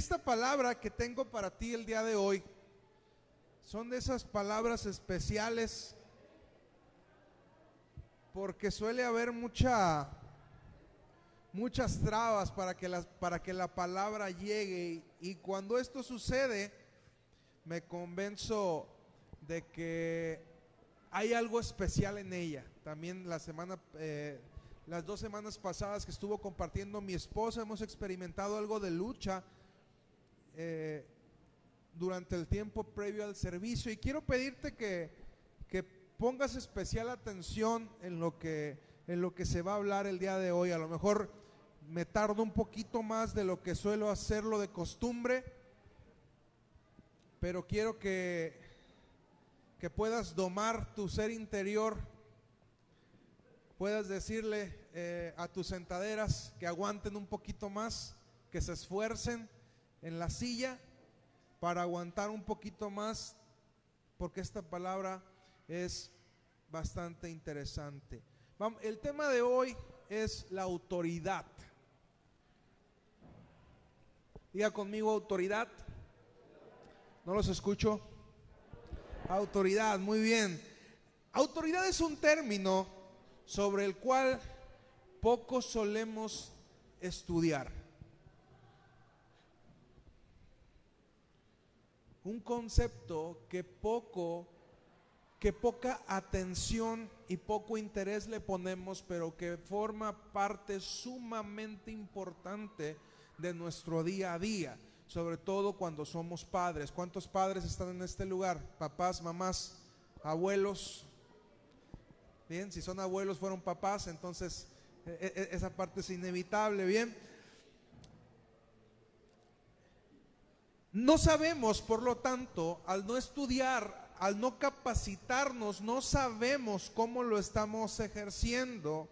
esta palabra que tengo para ti el día de hoy son de esas palabras especiales porque suele haber mucha muchas trabas para que la, para que la palabra llegue y, y cuando esto sucede me convenzo de que hay algo especial en ella. También la semana, eh, las dos semanas pasadas que estuvo compartiendo mi esposa, hemos experimentado algo de lucha eh, durante el tiempo previo al servicio. Y quiero pedirte que, que pongas especial atención en lo, que, en lo que se va a hablar el día de hoy. A lo mejor me tardo un poquito más de lo que suelo hacerlo de costumbre, pero quiero que que puedas domar tu ser interior, puedas decirle eh, a tus sentaderas que aguanten un poquito más, que se esfuercen en la silla para aguantar un poquito más, porque esta palabra es bastante interesante. El tema de hoy es la autoridad. Diga conmigo autoridad. No los escucho. Autoridad, muy bien. Autoridad es un término sobre el cual poco solemos estudiar. Un concepto que poco, que poca atención y poco interés le ponemos, pero que forma parte sumamente importante de nuestro día a día sobre todo cuando somos padres. ¿Cuántos padres están en este lugar? Papás, mamás, abuelos. Bien, si son abuelos, fueron papás, entonces e, e, e, esa parte es inevitable, bien. No sabemos, por lo tanto, al no estudiar, al no capacitarnos, no sabemos cómo lo estamos ejerciendo.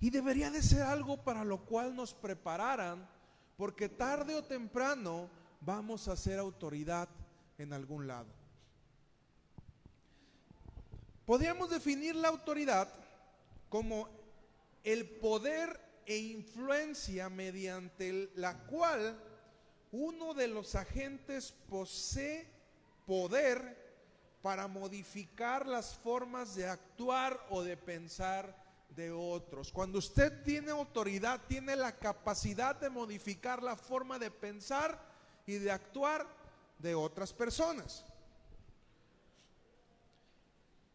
Y debería de ser algo para lo cual nos prepararan porque tarde o temprano vamos a ser autoridad en algún lado. Podríamos definir la autoridad como el poder e influencia mediante la cual uno de los agentes posee poder para modificar las formas de actuar o de pensar de otros. Cuando usted tiene autoridad, tiene la capacidad de modificar la forma de pensar y de actuar de otras personas.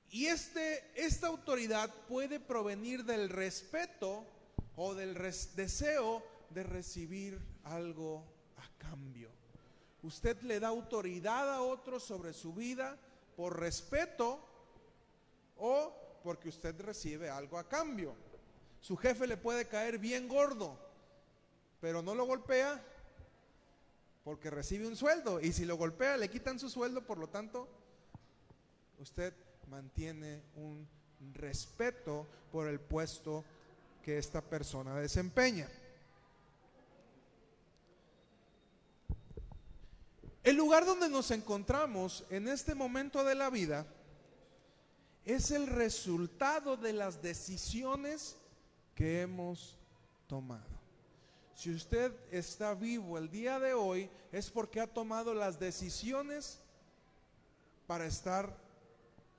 Y este, esta autoridad puede provenir del respeto o del deseo de recibir algo a cambio. Usted le da autoridad a otros sobre su vida por respeto o porque usted recibe algo a cambio. Su jefe le puede caer bien gordo, pero no lo golpea porque recibe un sueldo. Y si lo golpea, le quitan su sueldo, por lo tanto, usted mantiene un respeto por el puesto que esta persona desempeña. El lugar donde nos encontramos en este momento de la vida es el resultado de las decisiones que hemos tomado. Si usted está vivo el día de hoy es porque ha tomado las decisiones para estar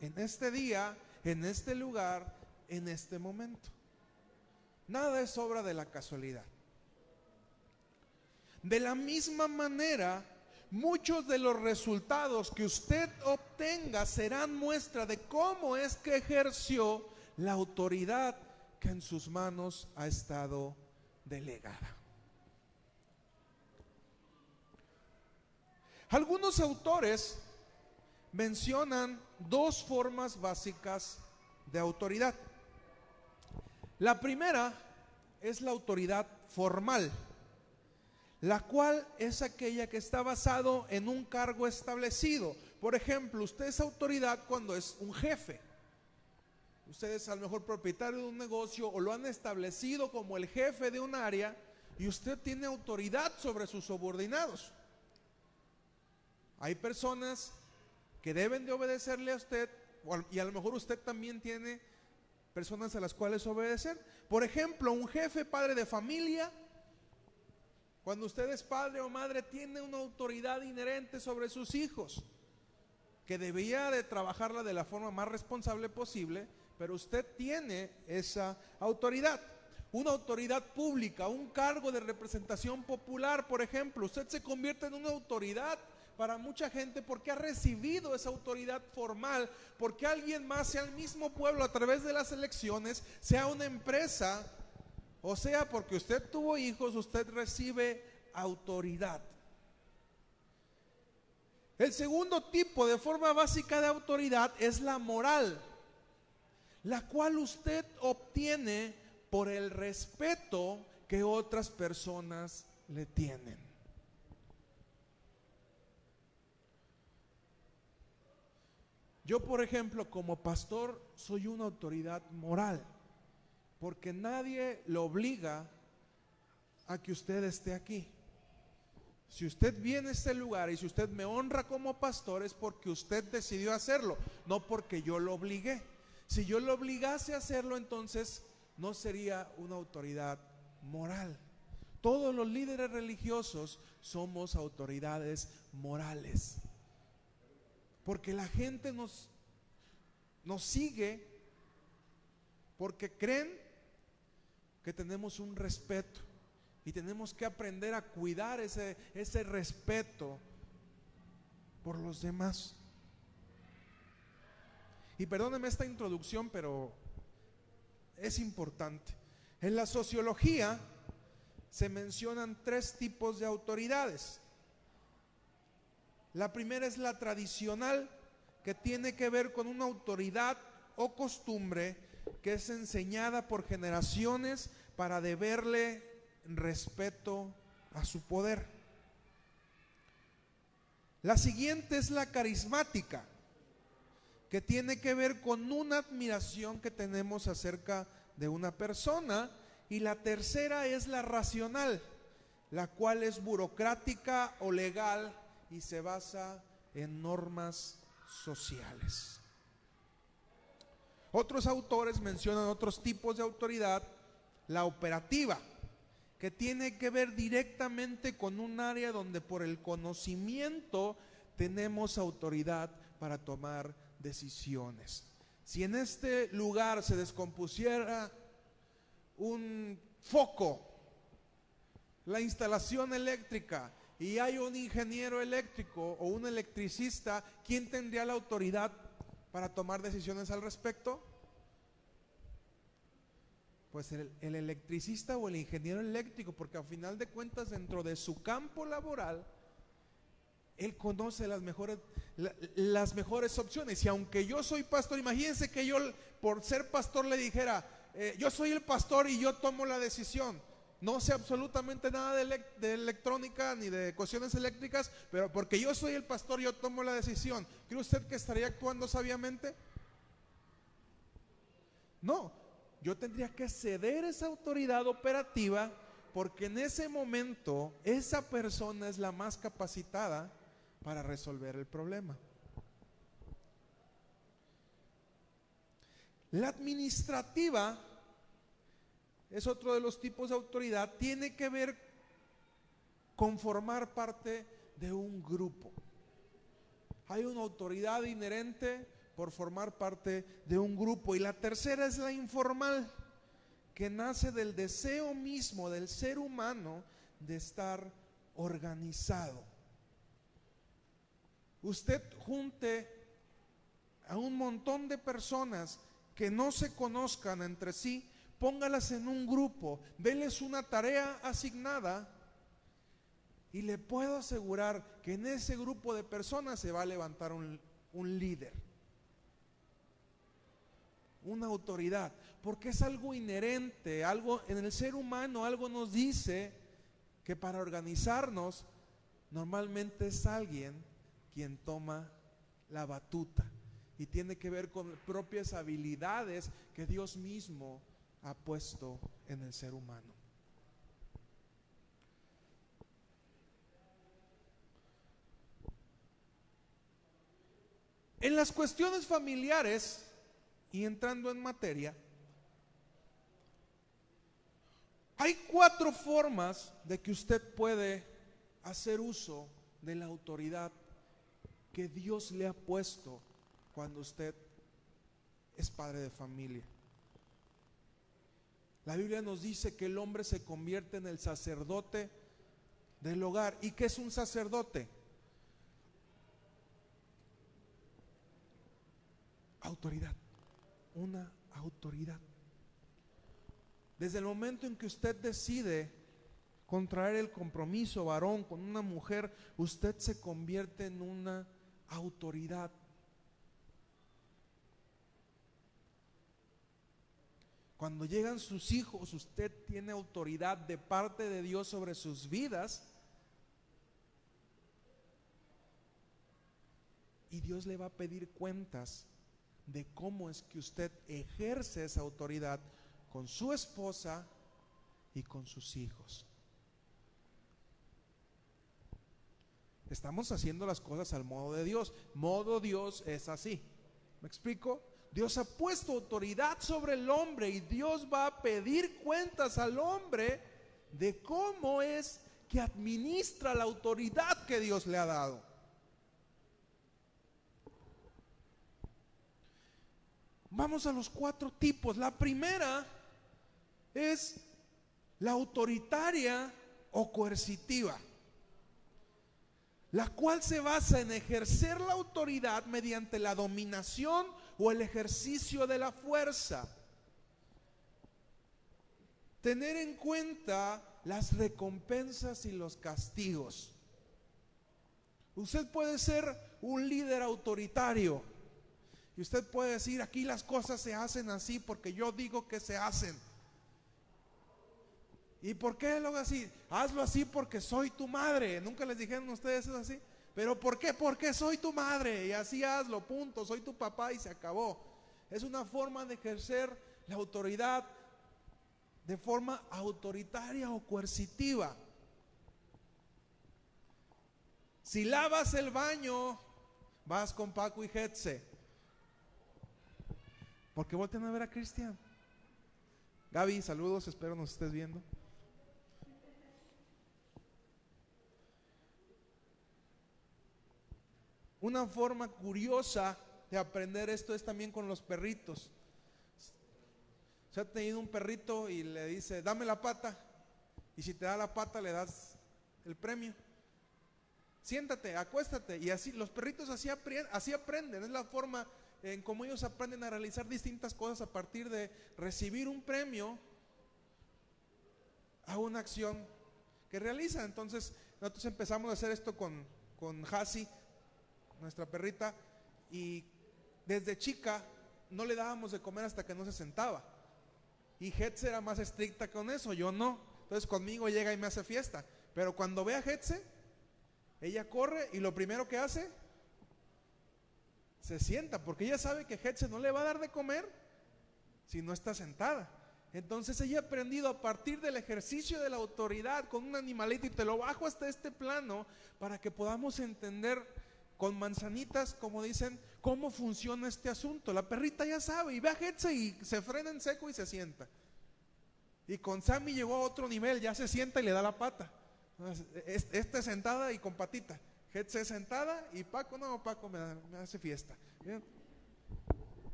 en este día, en este lugar, en este momento. Nada es obra de la casualidad. De la misma manera, muchos de los resultados que usted obtenga serán muestra de cómo es que ejerció la autoridad que en sus manos ha estado delegada. Algunos autores mencionan dos formas básicas de autoridad. La primera es la autoridad formal la cual es aquella que está basado en un cargo establecido. Por ejemplo, usted es autoridad cuando es un jefe. Usted es a lo mejor propietario de un negocio o lo han establecido como el jefe de un área y usted tiene autoridad sobre sus subordinados. Hay personas que deben de obedecerle a usted y a lo mejor usted también tiene personas a las cuales obedecer. Por ejemplo, un jefe, padre de familia, Cuando usted es padre o madre, tiene una autoridad inherente sobre sus hijos, que debía de trabajarla de la forma más responsable posible, pero usted tiene esa autoridad. Una autoridad pública, un cargo de representación popular, por ejemplo, usted se convierte en una autoridad para mucha gente porque ha recibido esa autoridad formal, porque alguien más, sea el mismo pueblo a través de las elecciones, sea una empresa, o sea, porque usted tuvo hijos, usted recibe autoridad. El segundo tipo de forma básica de autoridad es la moral, la cual usted obtiene por el respeto que otras personas le tienen. Yo, por ejemplo, como pastor, soy una autoridad moral porque nadie lo obliga a que usted esté aquí. Si usted viene a este lugar y si usted me honra como pastor es porque usted decidió hacerlo, no porque yo lo obligué. Si yo lo obligase a hacerlo, entonces no sería una autoridad moral. Todos los líderes religiosos somos autoridades morales. Porque la gente nos, nos sigue porque creen que tenemos un respeto y tenemos que aprender a cuidar ese, ese respeto por los demás. Y perdóneme esta introducción, pero es importante. En la sociología se mencionan tres tipos de autoridades. La primera es la tradicional, que tiene que ver con una autoridad o costumbre que es enseñada por generaciones para deberle respeto a su poder. La siguiente es la carismática, que tiene que ver con una admiración que tenemos acerca de una persona. Y la tercera es la racional, la cual es burocrática o legal y se basa en normas sociales. Otros autores mencionan otros tipos de autoridad, la operativa, que tiene que ver directamente con un área donde por el conocimiento tenemos autoridad para tomar decisiones. Si en este lugar se descompusiera un foco, la instalación eléctrica, y hay un ingeniero eléctrico o un electricista, ¿quién tendría la autoridad para tomar decisiones al respecto? Pues el, electricista o el ingeniero eléctrico, porque al final de cuentas dentro de su campo laboral, él conoce las mejores, las mejores opciones. Y aunque yo soy pastor, imagínense que yo por ser pastor le dijera, eh, yo soy el pastor y yo tomo la decisión no sé absolutamente nada de, electrónica ni de cuestiones eléctricas, pero porque yo soy el pastor, yo tomo la decisión. ¿Cree usted que estaría actuando sabiamente? No, yo tendría que ceder esa autoridad operativa porque en ese momento esa persona es la más capacitada para resolver el problema. La administrativa es otro de los tipos de autoridad, tiene que ver con formar parte de un grupo. Hay una autoridad inherente por formar parte de un grupo. Y la tercera es la informal, que nace del deseo mismo del ser humano de estar organizado. Usted junte a un montón de personas que no se conozcan entre sí póngalas en un grupo, denles una tarea asignada y le puedo asegurar que en ese grupo de personas se va a levantar un, un líder, una autoridad, porque es algo inherente, algo en el ser humano, algo nos dice que para organizarnos normalmente es alguien quien toma la batuta y tiene que ver con propias habilidades que Dios mismo ha puesto en el ser humano. En las cuestiones familiares, y entrando en materia, Hay cuatro formas de que usted puede hacer uso de la autoridad que Dios le ha puesto cuando usted es padre de familia. La Biblia nos dice que el hombre se convierte en el sacerdote del hogar. ¿Y qué es un sacerdote? Autoridad. Una autoridad. Desde el momento en que usted decide contraer el compromiso varón con una mujer, usted se convierte en una autoridad. Cuando llegan sus hijos, usted tiene autoridad de parte de Dios sobre sus vidas. Y Dios le va a pedir cuentas de cómo es que usted ejerce esa autoridad con su esposa y con sus hijos. Estamos haciendo las cosas al modo de Dios. Modo Dios es así. ¿Me explico? Dios ha puesto autoridad sobre el hombre y Dios va a pedir cuentas al hombre de cómo es que administra la autoridad que Dios le ha dado. Vamos a los cuatro tipos. La primera es la autoritaria o coercitiva, la cual se basa en ejercer la autoridad mediante la dominación o el ejercicio de la fuerza. Tener en cuenta las recompensas y los castigos. Usted puede ser un líder autoritario y usted puede decir, aquí las cosas se hacen así porque yo digo que se hacen. ¿Y por qué lo hago así? Hazlo así porque soy tu madre. Nunca les dijeron ustedes eso así. Pero ¿por qué? Porque soy tu madre y así hazlo, punto. Soy tu papá y se acabó. Es una forma de ejercer la autoridad de forma autoritaria o coercitiva. Si lavas el baño, vas con Paco y Hetze. ¿Por qué voltean a ver a Cristian? Gaby, saludos, espero nos estés viendo. Una forma curiosa de aprender esto es también con los perritos. Se ha tenido un perrito y le dice, dame la pata. Y si te da la pata, le das el premio. Siéntate, acuéstate. Y así, los perritos así, aprenden. Es la forma en cómo ellos aprenden a realizar distintas cosas a partir de recibir un premio a una acción que realiza. Entonces, nosotros empezamos a hacer esto con, con nuestra perrita, y desde chica no le dábamos de comer hasta que no se sentaba. Y Hetze era más estricta con eso, yo no. Entonces conmigo llega y me hace fiesta. Pero cuando ve a Hetze, ella corre y lo primero que hace, se sienta, porque ella sabe que Hetze no le va a dar de comer si no está sentada. Entonces ella ha aprendido a partir del ejercicio de la autoridad con un animalito y te lo bajo hasta este plano para que podamos entender con manzanitas, como dicen, cómo funciona este asunto. La perrita ya sabe y ve a Hetze y se frena en seco y se sienta. Y con Sammy llegó a otro nivel, ya se sienta y le da la pata. Este sentada y con patita. Hetze sentada y Paco, no, Paco me, hace fiesta.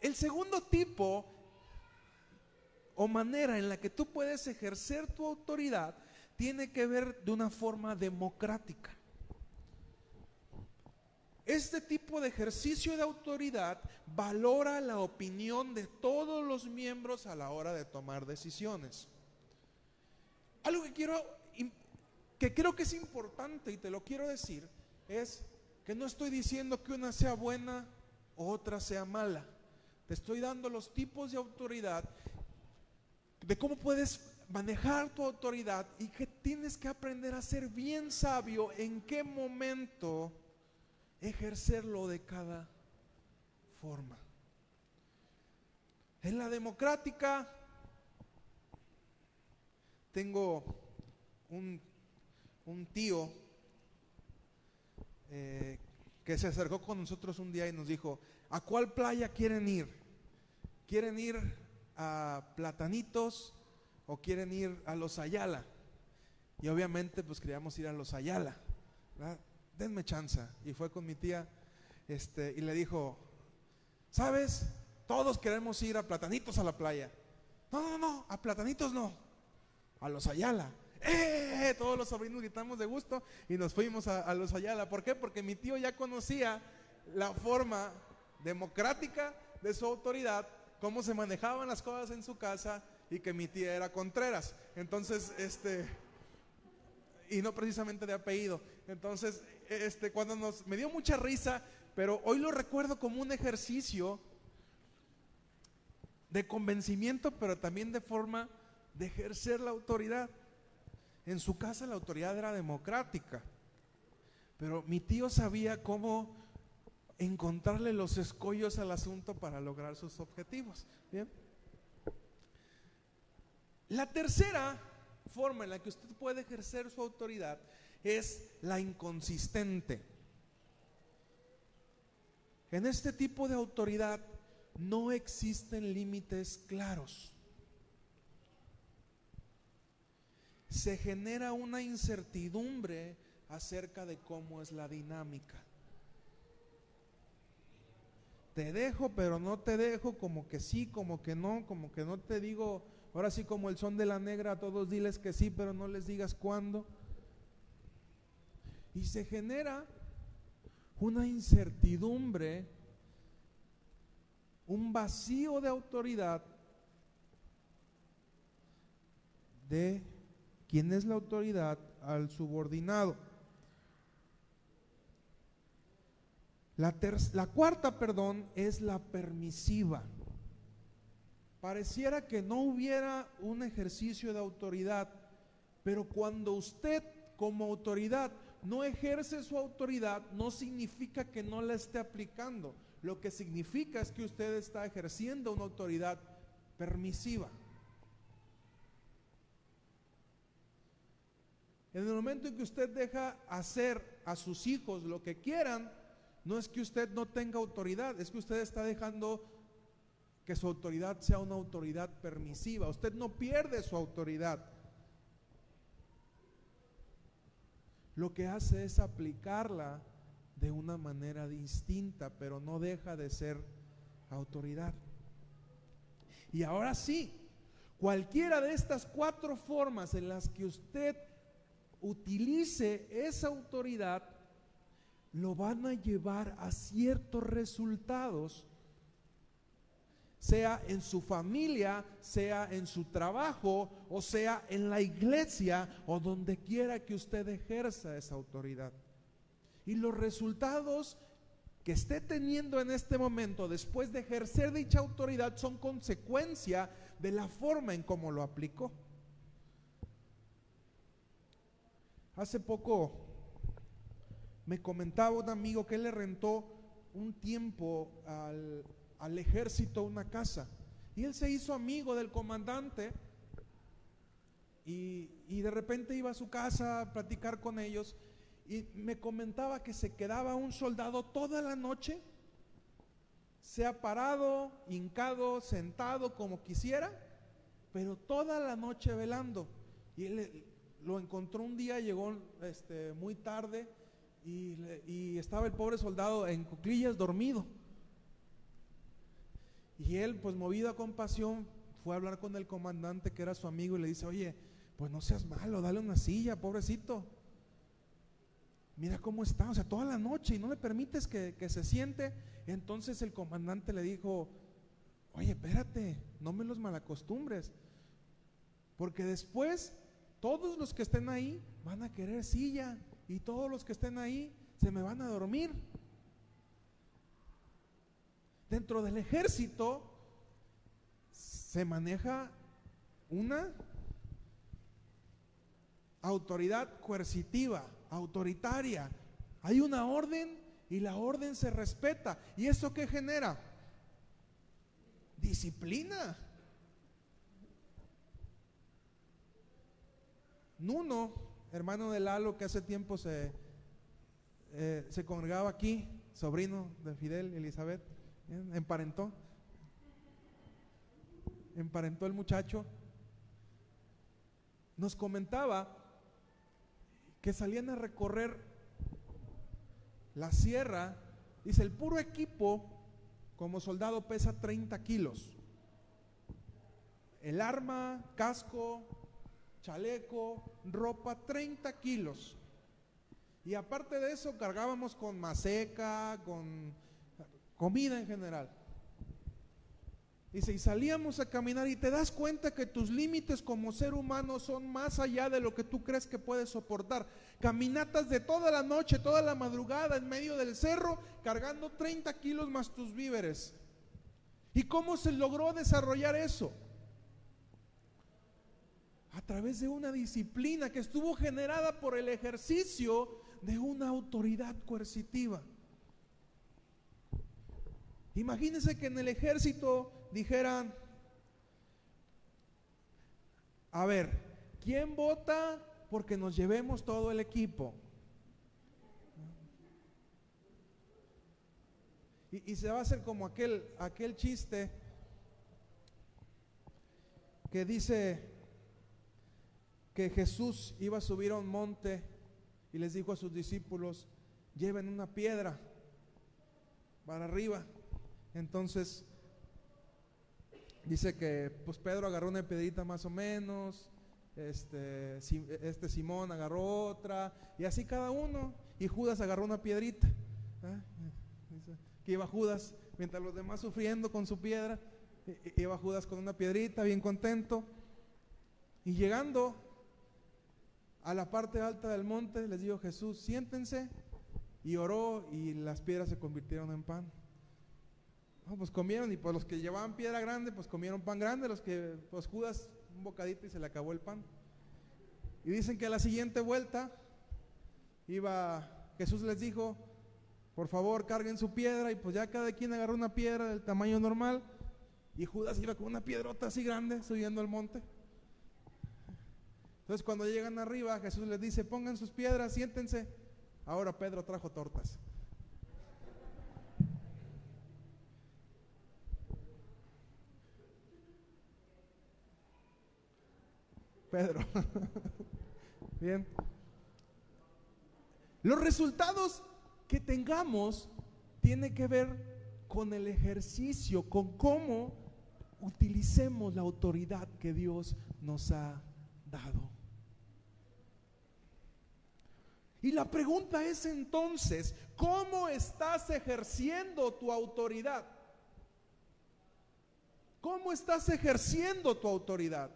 El segundo tipo o manera en la que tú puedes ejercer tu autoridad tiene que ver de una forma democrática. Este tipo de ejercicio de autoridad valora la opinión de todos los miembros a la hora de tomar decisiones. Algo que quiero que creo que es importante y te lo quiero decir es que no estoy diciendo que una sea buena o otra sea mala. Te estoy dando los tipos de autoridad de cómo puedes manejar tu autoridad y que tienes que aprender a ser bien sabio en qué momento ejercerlo de cada forma. En la democrática tengo un, un tío eh, que se acercó con nosotros un día y nos dijo, ¿a cuál playa quieren ir? ¿Quieren ir a Platanitos o quieren ir a los Ayala. Y obviamente pues queríamos ir a los Ayala. Denme chance. Y fue con mi tía este, y le dijo, ¿sabes? Todos queremos ir a Platanitos a la playa. No, no, no, a Platanitos no. A los Ayala. ¡Eh! Todos los sobrinos gritamos de gusto y nos fuimos a, a los Ayala. ¿Por qué? Porque mi tío ya conocía la forma democrática de su autoridad, cómo se manejaban las cosas en su casa y que mi tía era Contreras. Entonces, este, y no precisamente de apellido. Entonces, este, cuando nos, me dio mucha risa, pero hoy lo recuerdo como un ejercicio de convencimiento, pero también de forma de ejercer la autoridad. En su casa la autoridad era democrática, pero mi tío sabía cómo encontrarle los escollos al asunto para lograr sus objetivos. Bien. La tercera forma en la que usted puede ejercer su autoridad es la inconsistente. En este tipo de autoridad no existen límites claros. Se genera una incertidumbre acerca de cómo es la dinámica. Te dejo, pero no te dejo, como que sí, como que no, como que no te digo Ahora sí como el son de la negra, a todos diles que sí, pero no les digas cuándo. Y se genera una incertidumbre, un vacío de autoridad de quién es la autoridad al subordinado. La, la cuarta, perdón, es la permisiva. Pareciera que no hubiera un ejercicio de autoridad, pero cuando usted como autoridad no ejerce su autoridad, no significa que no la esté aplicando. Lo que significa es que usted está ejerciendo una autoridad permisiva. En el momento en que usted deja hacer a sus hijos lo que quieran, no es que usted no tenga autoridad, es que usted está dejando que su autoridad sea una autoridad permisiva. Usted no pierde su autoridad. Lo que hace es aplicarla de una manera distinta, pero no deja de ser autoridad. Y ahora sí, cualquiera de estas cuatro formas en las que usted utilice esa autoridad, lo van a llevar a ciertos resultados sea en su familia, sea en su trabajo, o sea en la iglesia, o donde quiera que usted ejerza esa autoridad. Y los resultados que esté teniendo en este momento después de ejercer dicha autoridad son consecuencia de la forma en cómo lo aplicó. Hace poco me comentaba un amigo que le rentó un tiempo al, al ejército una casa. Y él se hizo amigo del comandante y, de repente iba a su casa a platicar con ellos y me comentaba que se quedaba un soldado toda la noche, sea parado, hincado, sentado, como quisiera, pero toda la noche velando. Y él lo encontró un día, llegó este, muy tarde y, y estaba el pobre soldado en cuclillas dormido. Y él, pues movido a compasión, fue a hablar con el comandante que era su amigo y le dice, oye, pues no seas malo, dale una silla, pobrecito. Mira cómo está, o sea, toda la noche y no le permites que, que se siente. Entonces el comandante le dijo, oye, espérate, no me los malacostumbres, porque después todos los que estén ahí van a querer silla y todos los que estén ahí se me van a dormir. Dentro del ejército se maneja una autoridad coercitiva, autoritaria. Hay una orden y la orden se respeta. ¿Y eso qué genera? Disciplina. Nuno, hermano de Lalo, que hace tiempo se, eh, se congregaba aquí, sobrino de Fidel Elizabeth, Emparentó. Emparentó el muchacho. nos comentaba que salían a recorrer la sierra. Dice, el puro equipo como soldado pesa 30 kilos. El arma, casco, chaleco, ropa, 30 kilos. Y aparte de eso, cargábamos con maseca, con comida en general. Dice, y salíamos a caminar y te das cuenta que tus límites como ser humano son más allá de lo que tú crees que puedes soportar. Caminatas de toda la noche, toda la madrugada en medio del cerro, cargando 30 kilos más tus víveres. ¿Y cómo se logró desarrollar eso? A través de una disciplina que estuvo generada por el ejercicio de una autoridad coercitiva. Imagínense que en el ejército dijeran, a ver, ¿quién vota porque nos llevemos todo el equipo? Y, se va a hacer como aquel, aquel chiste que dice que Jesús iba a subir a un monte y les dijo a sus discípulos, lleven una piedra para arriba. Entonces, dice que pues Pedro agarró una piedrita más o menos, este, este Simón agarró otra, y así cada uno, y Judas agarró una piedrita. ¿ah? Que iba Judas, mientras los demás sufriendo con su piedra, iba Judas con una piedrita, bien contento. Y llegando a la parte alta del monte, les dijo Jesús, siéntense, y oró, y las piedras se convirtieron en pan pues comieron y pues los que llevaban piedra grande, pues comieron pan grande, los que, pues Judas un bocadito y se le acabó el pan. Y dicen que a la siguiente vuelta iba, Jesús les dijo, por favor carguen su piedra y pues ya cada quien agarró una piedra del tamaño normal y Judas iba con una piedrota así grande subiendo al monte. Entonces cuando llegan arriba Jesús les dice, pongan sus piedras, siéntense. Ahora Pedro trajo tortas. Pedro. Bien. Los resultados que tengamos tiene que ver con el ejercicio, con cómo utilicemos la autoridad que Dios nos ha dado. Y la pregunta es entonces, ¿cómo estás ejerciendo tu autoridad? ¿Cómo estás ejerciendo tu autoridad?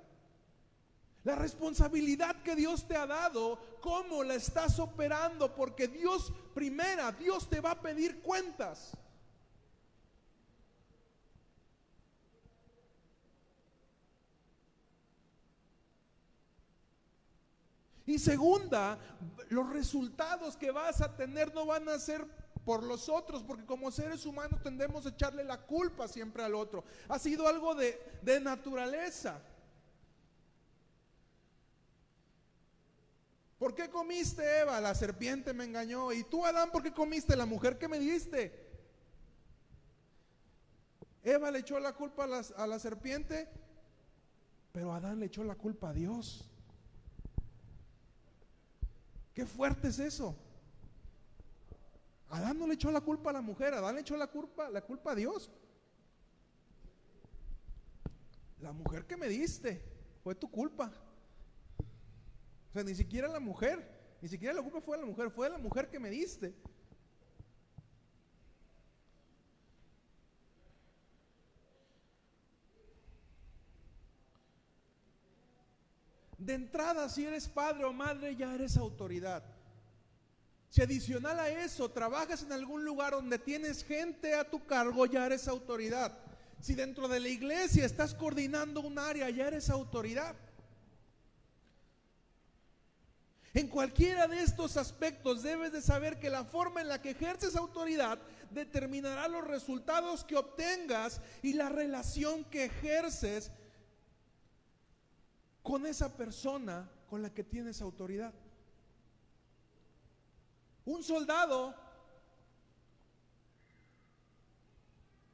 La responsabilidad que Dios te ha dado, cómo la estás operando, porque Dios, primera, Dios te va a pedir cuentas. Y segunda, los resultados que vas a tener no van a ser por los otros, porque como seres humanos tendemos a echarle la culpa siempre al otro. Ha sido algo de, de naturaleza. ¿Por qué comiste, Eva? La serpiente me engañó. ¿Y tú, Adán, por qué comiste? La mujer que me diste. Eva le echó la culpa a la, serpiente, pero Adán le echó la culpa a Dios. Qué fuerte es eso. Adán no le echó la culpa a la mujer, Adán le echó la culpa, la culpa a Dios. La mujer que me diste fue tu culpa. O sea, ni siquiera la mujer, ni siquiera la culpa fue la mujer, fue la mujer que me diste. De entrada, si eres padre o madre, ya eres autoridad. Si adicional a eso trabajas en algún lugar donde tienes gente a tu cargo, ya eres autoridad. Si dentro de la iglesia estás coordinando un área, ya eres autoridad. En cualquiera de estos aspectos debes de saber que la forma en la que ejerces autoridad determinará los resultados que obtengas y la relación que ejerces con esa persona con la que tienes autoridad. Un soldado,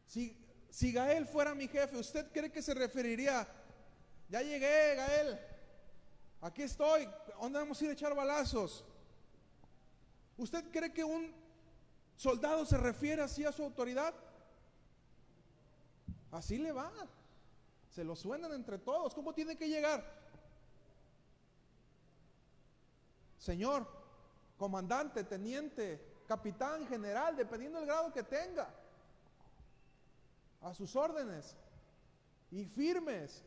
si, si Gael fuera mi jefe, ¿usted cree que se referiría, ya llegué, Gael? Aquí estoy. ¿Dónde vamos a ir a echar balazos? ¿Usted cree que un soldado se refiere así a su autoridad? Así le va. Se lo suenan entre todos. ¿Cómo tiene que llegar? Señor, comandante, teniente, capitán, general, dependiendo del grado que tenga. A sus órdenes. Y firmes.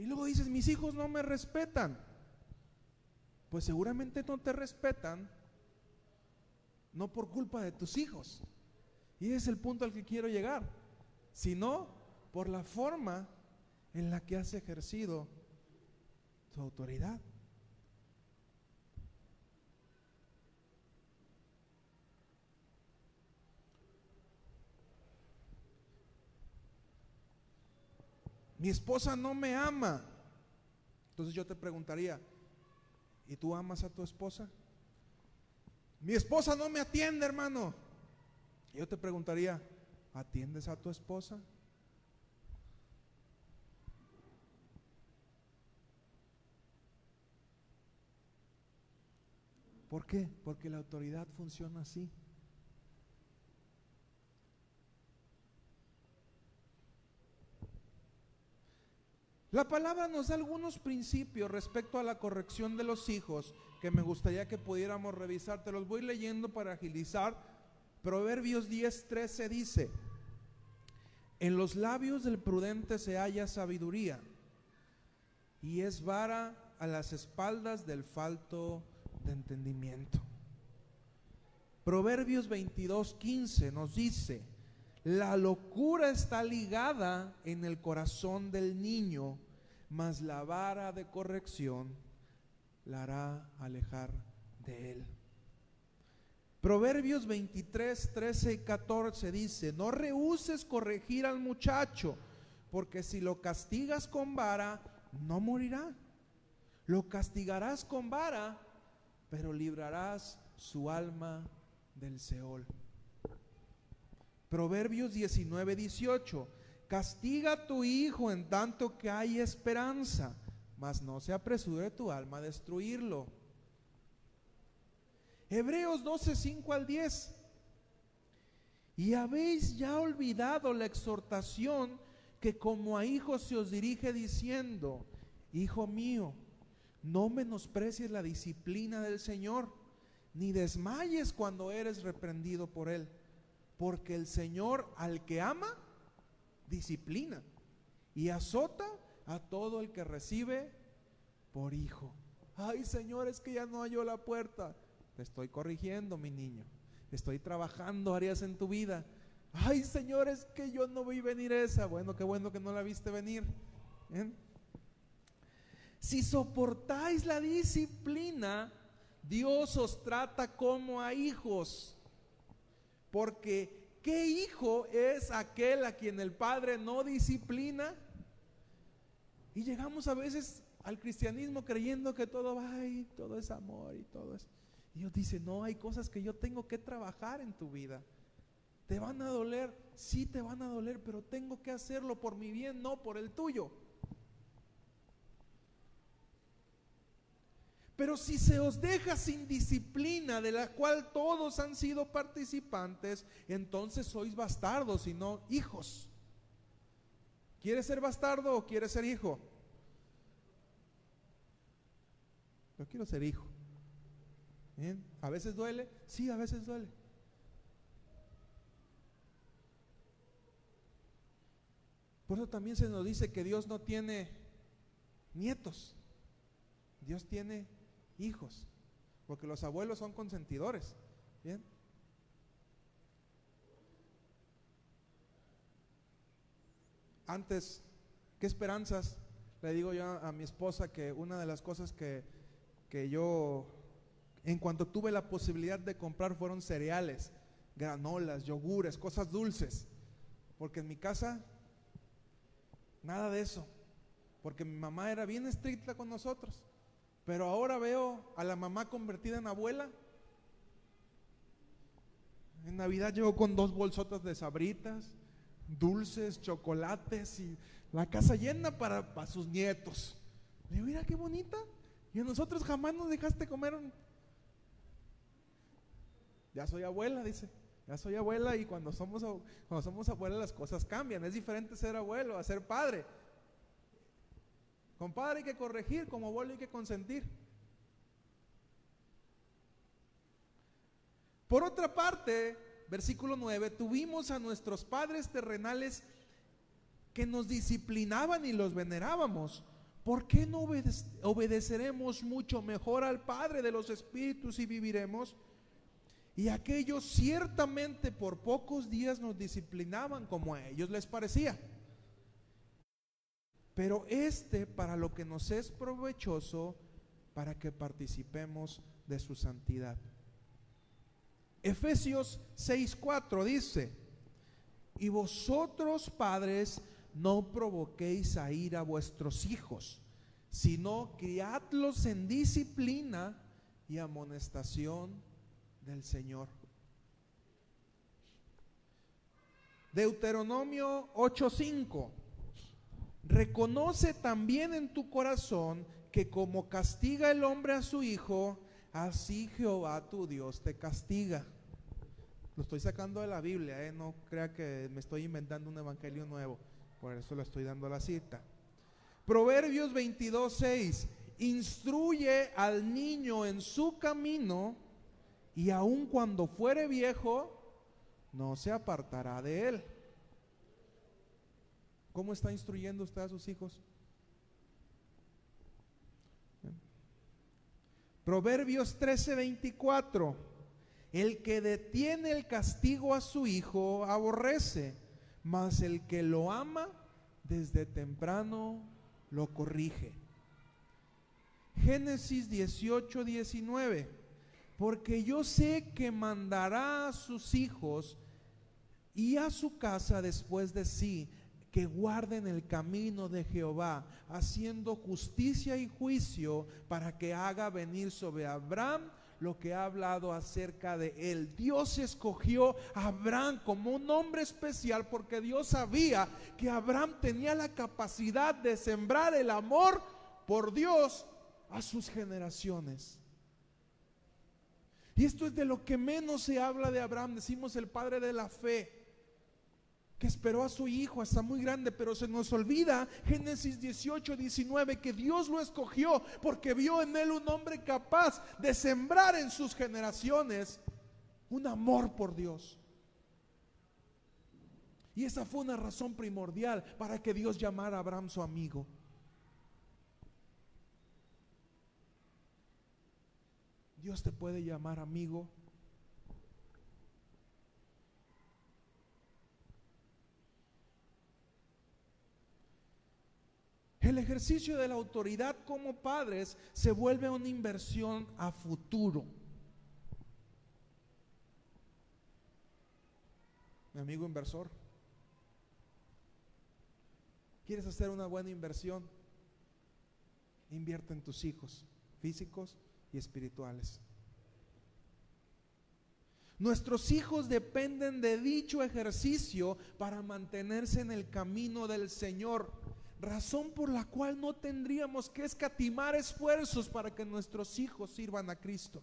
Y luego dices, mis hijos no me respetan. Pues seguramente no te respetan, no por culpa de tus hijos. Y ese es el punto al que quiero llegar, sino por la forma en la que has ejercido tu autoridad. Mi esposa no me ama. Entonces yo te preguntaría, ¿y tú amas a tu esposa? Mi esposa no me atiende, hermano. Yo te preguntaría, ¿atiendes a tu esposa? ¿Por qué? Porque la autoridad funciona así. La palabra nos da algunos principios respecto a la corrección de los hijos que me gustaría que pudiéramos revisar. Te los voy leyendo para agilizar. Proverbios 10:13 dice, en los labios del prudente se halla sabiduría y es vara a las espaldas del falto de entendimiento. Proverbios 22:15 nos dice, la locura está ligada en el corazón del niño, mas la vara de corrección la hará alejar de él. Proverbios 23, 13 y 14 dice, no rehuses corregir al muchacho, porque si lo castigas con vara, no morirá. Lo castigarás con vara, pero librarás su alma del Seol. Proverbios 19, 18. Castiga a tu hijo en tanto que hay esperanza, mas no se apresure tu alma a destruirlo. Hebreos 12, 5 al 10. Y habéis ya olvidado la exhortación que como a hijos se os dirige diciendo, Hijo mío, no menosprecies la disciplina del Señor, ni desmayes cuando eres reprendido por Él porque el Señor al que ama, disciplina y azota a todo el que recibe por hijo. Ay, Señor, es que ya no halló la puerta. Te estoy corrigiendo, mi niño. Estoy trabajando áreas en tu vida. Ay, Señor, es que yo no vi venir esa. Bueno, qué bueno que no la viste venir. ¿eh? Si soportáis la disciplina, Dios os trata como a hijos. Porque ¿qué hijo es aquel a quien el padre no disciplina? Y llegamos a veces al cristianismo creyendo que todo va y todo es amor y todo es. Y Dios dice, no, hay cosas que yo tengo que trabajar en tu vida. Te van a doler, sí te van a doler, pero tengo que hacerlo por mi bien, no por el tuyo. Pero si se os deja sin disciplina de la cual todos han sido participantes, entonces sois bastardos y no hijos. ¿Quieres ser bastardo o quieres ser hijo? Yo quiero ser hijo. ¿A veces duele? Sí, a veces duele. Por eso también se nos dice que Dios no tiene nietos. Dios tiene hijos, porque los abuelos son consentidores. Bien. Antes, ¿qué esperanzas? Le digo yo a mi esposa que una de las cosas que, que yo, en cuanto tuve la posibilidad de comprar, fueron cereales, granolas, yogures, cosas dulces. Porque en mi casa, nada de eso. Porque mi mamá era bien estricta con nosotros. Pero ahora veo a la mamá convertida en abuela. En Navidad llegó con dos bolsotas de sabritas, dulces, chocolates y la casa llena para, para sus nietos. Le digo, mira qué bonita. Y a nosotros jamás nos dejaste comer. Ya soy abuela, dice. Ya soy abuela y cuando somos, cuando somos abuela las cosas cambian. Es diferente ser abuelo a ser padre. Con padre hay que corregir, como abuelo hay que consentir. Por otra parte, versículo 9, tuvimos a nuestros padres terrenales que nos disciplinaban y los venerábamos. ¿Por qué no obedeceremos mucho mejor al Padre de los Espíritus y viviremos? Y aquellos ciertamente por pocos días nos disciplinaban como a ellos les parecía. Pero este para lo que nos es provechoso, para que participemos de su santidad. Efesios 6:4 dice, y vosotros padres no provoquéis a ir a vuestros hijos, sino criadlos en disciplina y amonestación del Señor. Deuteronomio 8:5. Reconoce también en tu corazón que como castiga el hombre a su hijo, así Jehová tu Dios te castiga. Lo estoy sacando de la Biblia, ¿eh? no crea que me estoy inventando un evangelio nuevo, por eso le estoy dando la cita. Proverbios 22, 6, instruye al niño en su camino y aun cuando fuere viejo, no se apartará de él. ¿Cómo está instruyendo usted a sus hijos? Proverbios 13:24. El que detiene el castigo a su hijo aborrece, mas el que lo ama desde temprano lo corrige. Génesis 18, 19. Porque yo sé que mandará a sus hijos y a su casa después de sí que guarden el camino de Jehová, haciendo justicia y juicio para que haga venir sobre Abraham lo que ha hablado acerca de él. Dios escogió a Abraham como un hombre especial porque Dios sabía que Abraham tenía la capacidad de sembrar el amor por Dios a sus generaciones. Y esto es de lo que menos se habla de Abraham. Decimos el padre de la fe que esperó a su hijo hasta muy grande, pero se nos olvida Génesis 18, 19, que Dios lo escogió porque vio en él un hombre capaz de sembrar en sus generaciones un amor por Dios. Y esa fue una razón primordial para que Dios llamara a Abraham su amigo. Dios te puede llamar amigo El ejercicio de la autoridad como padres se vuelve una inversión a futuro. Mi amigo inversor, ¿quieres hacer una buena inversión? Invierte en tus hijos físicos y espirituales. Nuestros hijos dependen de dicho ejercicio para mantenerse en el camino del Señor razón por la cual no tendríamos que escatimar esfuerzos para que nuestros hijos sirvan a Cristo.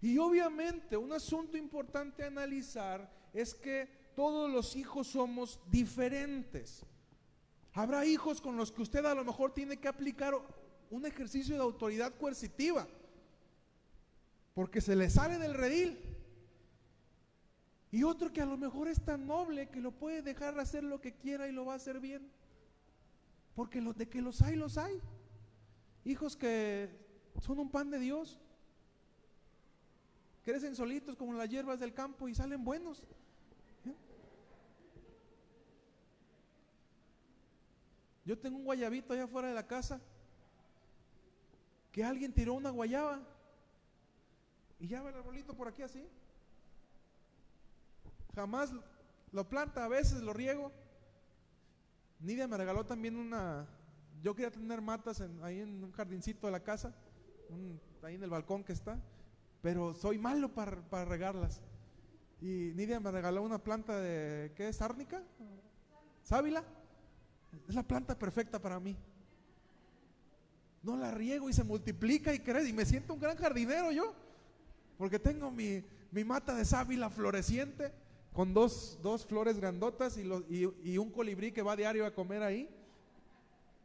Y obviamente un asunto importante a analizar es que todos los hijos somos diferentes. Habrá hijos con los que usted a lo mejor tiene que aplicar un ejercicio de autoridad coercitiva, porque se le sale del redil. Y otro que a lo mejor es tan noble que lo puede dejar hacer lo que quiera y lo va a hacer bien. Porque lo, de que los hay, los hay. Hijos que son un pan de Dios. Crecen solitos como las hierbas del campo y salen buenos. ¿Eh? Yo tengo un guayabito allá afuera de la casa que alguien tiró una guayaba y ya va el arbolito por aquí así jamás lo planta, a veces lo riego. Nidia me regaló también una, yo quería tener matas ahí en un jardincito de la casa ahí en el balcón que está, pero soy malo para, para regarlas. Y Nidia me regaló una planta de, ¿qué es? ¿Árnica? ¿Sábila? Es la planta perfecta para mí. No la riego y se multiplica y crece y me siento un gran jardinero yo. Porque tengo mi, mi mata de sábila floreciente con dos, dos flores grandotas y, y, un colibrí que va diario a comer ahí.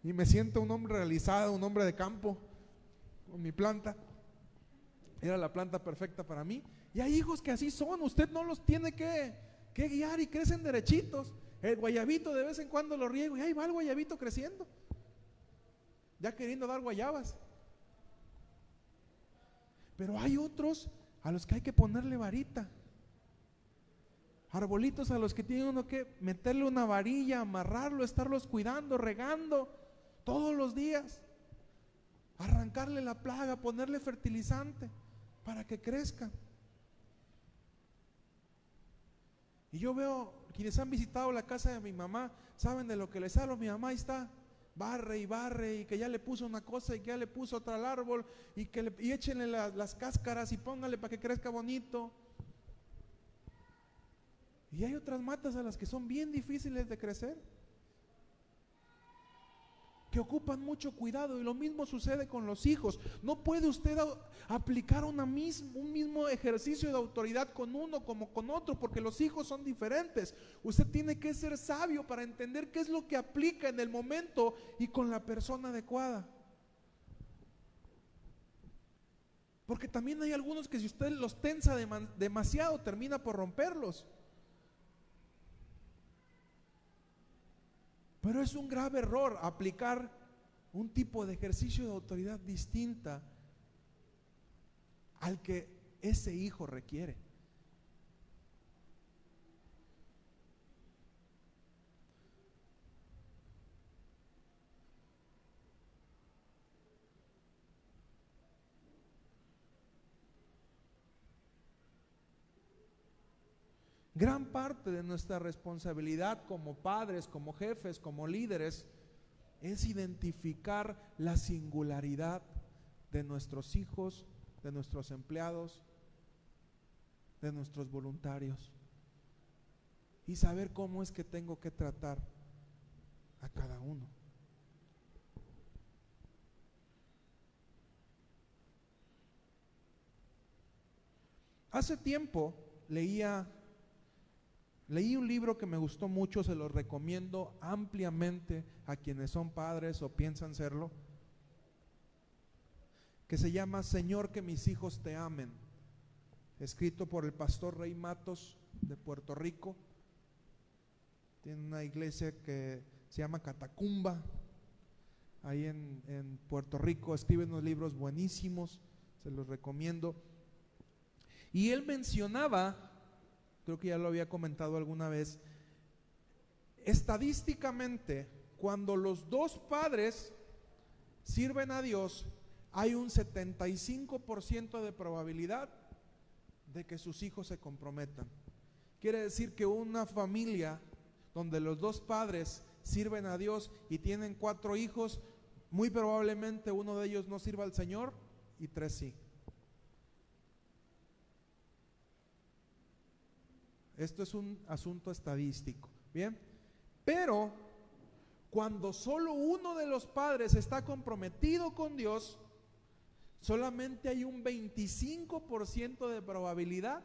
Y me siento un hombre realizado, un hombre de campo, con mi planta. Era la planta perfecta para mí. Y hay hijos que así son, usted no los tiene que, que guiar y crecen derechitos. El guayabito de vez en cuando lo riego y ahí va el guayabito creciendo. Ya queriendo dar guayabas. Pero hay otros a los que hay que ponerle varita. Arbolitos a los que tiene uno que meterle una varilla, amarrarlo, estarlos cuidando, regando todos los días. Arrancarle la plaga, ponerle fertilizante para que crezca. Y yo veo, quienes han visitado la casa de mi mamá, saben de lo que les hablo. Mi mamá está, barre y barre, y que ya le puso una cosa y que ya le puso otra al árbol, y que le, y échenle las cáscaras y póngale para que crezca bonito. Y hay otras matas a las que son bien difíciles de crecer, que ocupan mucho cuidado y lo mismo sucede con los hijos. No puede usted aplicar una un mismo ejercicio de autoridad con uno como con otro, porque los hijos son diferentes. Usted tiene que ser sabio para entender qué es lo que aplica en el momento y con la persona adecuada. Porque también hay algunos que si usted los tensa demasiado termina por romperlos. Pero es un grave error aplicar un tipo de ejercicio de autoridad distinta al que ese hijo requiere. Gran parte de nuestra responsabilidad como padres, como jefes, como líderes, es identificar la singularidad de nuestros hijos, de nuestros empleados, de nuestros voluntarios y saber cómo es que tengo que tratar a cada uno. Hace tiempo leía Leí un libro que me gustó mucho, se lo recomiendo ampliamente a quienes son padres o piensan serlo, que se llama Señor que mis hijos te amen, escrito por el pastor Rey Matos de Puerto Rico. Tiene una iglesia que se llama Catacumba, ahí en, Puerto Rico, escribe unos libros buenísimos, se los recomiendo. Y él mencionaba creo que ya lo había comentado alguna vez, estadísticamente, cuando los dos padres sirven a Dios, hay un 75% de probabilidad de que sus hijos se comprometan. Quiere decir que una familia donde los dos padres sirven a Dios y tienen cuatro hijos, muy probablemente uno de ellos no sirva al Señor y tres sí. Esto es un asunto estadístico. Bien. Pero cuando solo uno de los padres está comprometido con Dios, solamente hay un 25% de probabilidad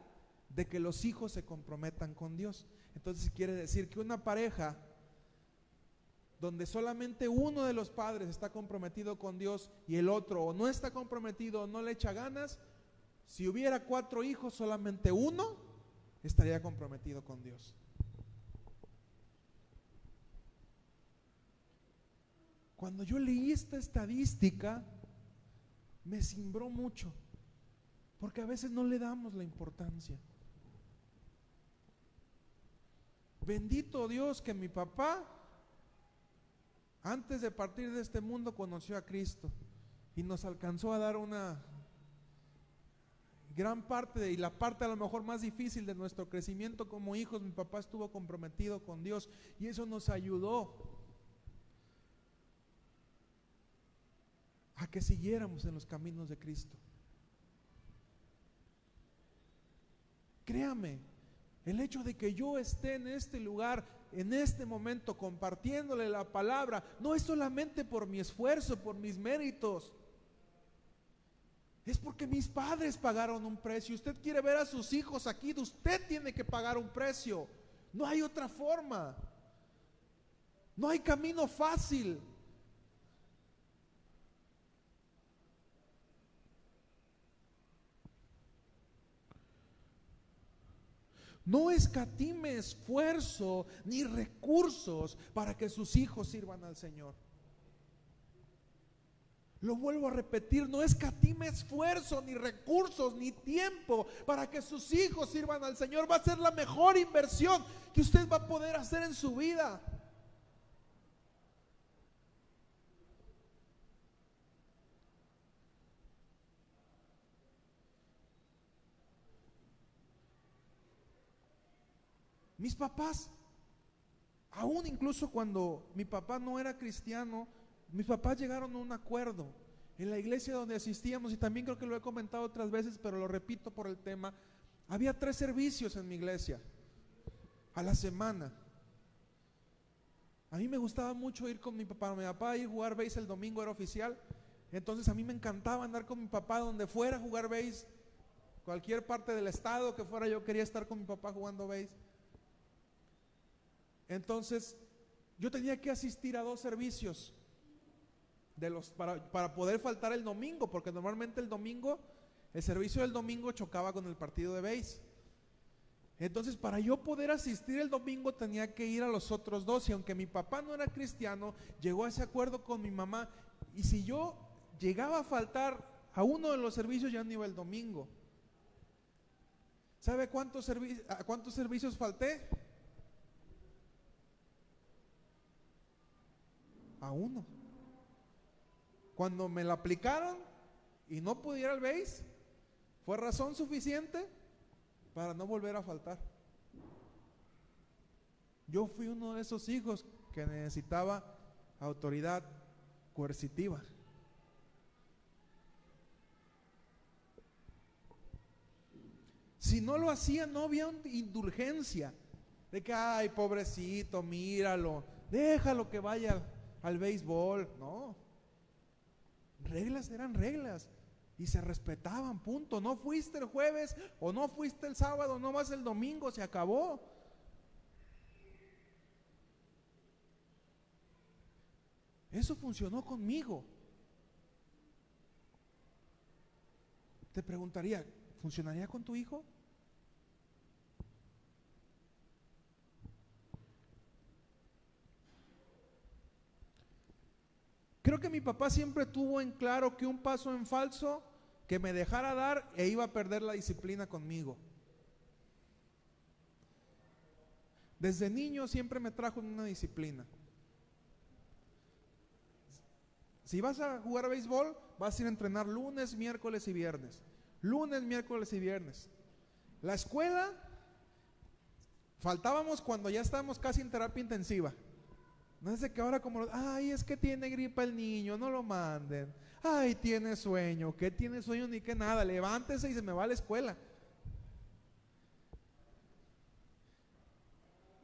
de que los hijos se comprometan con Dios. Entonces quiere decir que una pareja donde solamente uno de los padres está comprometido con Dios y el otro o no está comprometido o no le echa ganas, si hubiera cuatro hijos, solamente uno estaría comprometido con Dios. Cuando yo leí esta estadística, me cimbró mucho, porque a veces no le damos la importancia. Bendito Dios que mi papá, antes de partir de este mundo, conoció a Cristo y nos alcanzó a dar una gran parte y la parte a lo mejor más difícil de nuestro crecimiento como hijos, mi papá estuvo comprometido con Dios y eso nos ayudó a que siguiéramos en los caminos de Cristo. Créame, el hecho de que yo esté en este lugar, en este momento, compartiéndole la palabra, no es solamente por mi esfuerzo, por mis méritos. Es porque mis padres pagaron un precio. Usted quiere ver a sus hijos aquí, usted tiene que pagar un precio. No hay otra forma. No hay camino fácil. No escatime esfuerzo ni recursos para que sus hijos sirvan al Señor. Lo vuelvo a repetir, no escatime esfuerzo, ni recursos, ni tiempo para que sus hijos sirvan al Señor. Va a ser la mejor inversión que usted va a poder hacer en su vida. Mis papás, aún incluso cuando mi papá no era cristiano, mis papás llegaron a un acuerdo en la iglesia donde asistíamos, y también creo que lo he comentado otras veces, pero lo repito por el tema, había tres servicios en mi iglesia a la semana. A mí me gustaba mucho ir con mi papá. Mi papá a jugar base el domingo era oficial. Entonces a mí me encantaba andar con mi papá donde fuera a jugar base. Cualquier parte del estado que fuera yo quería estar con mi papá jugando base. Entonces, yo tenía que asistir a dos servicios de los, para, para, poder faltar el domingo, porque normalmente el domingo, el servicio del domingo chocaba con el partido de base. Entonces, para yo poder asistir el domingo tenía que ir a los otros dos. Y aunque mi papá no era cristiano, llegó a ese acuerdo con mi mamá. Y si yo llegaba a faltar a uno de los servicios, ya no iba el domingo. ¿Sabe cuántos, a cuántos servicios falté? a uno. Cuando me la aplicaron y no pudiera el base, fue razón suficiente para no volver a faltar. Yo fui uno de esos hijos que necesitaba autoridad coercitiva. Si no lo hacía, no había indulgencia de que, ay, pobrecito, míralo, déjalo que vaya al béisbol. No. Reglas eran reglas y se respetaban, punto. No fuiste el jueves o no fuiste el sábado, no vas el domingo, se acabó. Eso funcionó conmigo. Te preguntaría, ¿funcionaría con tu hijo? Creo que mi papá siempre tuvo en claro que un paso en falso que me dejara dar e iba a perder la disciplina conmigo. Desde niño siempre me trajo en una disciplina. Si vas a jugar a béisbol, vas a ir a entrenar lunes, miércoles y viernes. Lunes, miércoles y viernes. La escuela, faltábamos cuando ya estábamos casi en terapia intensiva. No sé que ahora como, ay, es que tiene gripa el niño, no lo manden. Ay, tiene sueño, ¿qué tiene sueño ni que nada? Levántese y se me va a la escuela.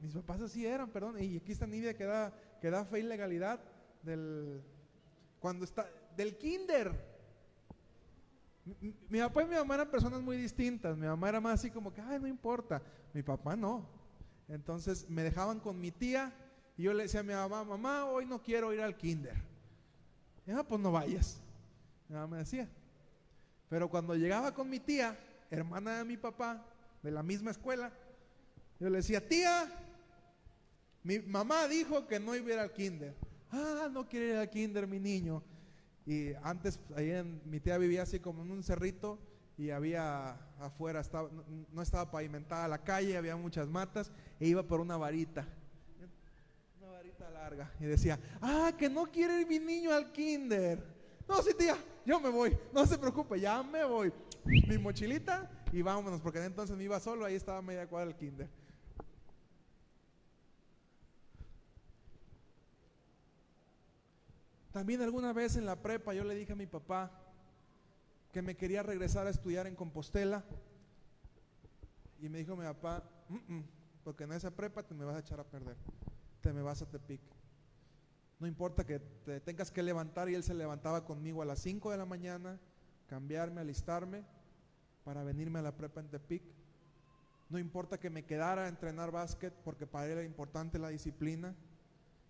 Mis papás así eran, perdón, y aquí está Nidia que da, que da fe y legalidad del, cuando está, del kinder. Mi, papá y mi mamá eran personas muy distintas. Mi mamá era más así como que, ay, no importa. Mi papá no. Entonces me dejaban con mi tía y yo le decía a mi mamá, mamá, hoy no quiero ir al kinder. Y ah, pues no vayas. Mi mamá me decía. Pero cuando llegaba con mi tía, hermana de mi papá, de la misma escuela, yo le decía, tía, mi mamá dijo que no iba a ir al kinder. Ah, no quiere ir al kinder mi niño. Y antes, ahí mi tía vivía así como en un cerrito y había afuera, estaba, no, no estaba pavimentada la calle, había muchas matas e iba por una varita y decía, ah, que no quiere ir mi niño al kinder. No, sí, tía, yo me voy, no se preocupe, ya me voy. Mi mochilita y vámonos, porque entonces me iba solo, ahí estaba media cuadra el kinder. También alguna vez en la prepa yo le dije a mi papá que me quería regresar a estudiar en Compostela. Y me dijo mi papá, "Mm, mm, porque en esa prepa te me vas a echar a perder, te me vas a Tepic. No importa que te tengas que levantar y él se levantaba conmigo a las 5 de la mañana, cambiarme, alistarme para venirme a la prepa en Tepic. No importa que me quedara a entrenar básquet porque para él era importante la disciplina.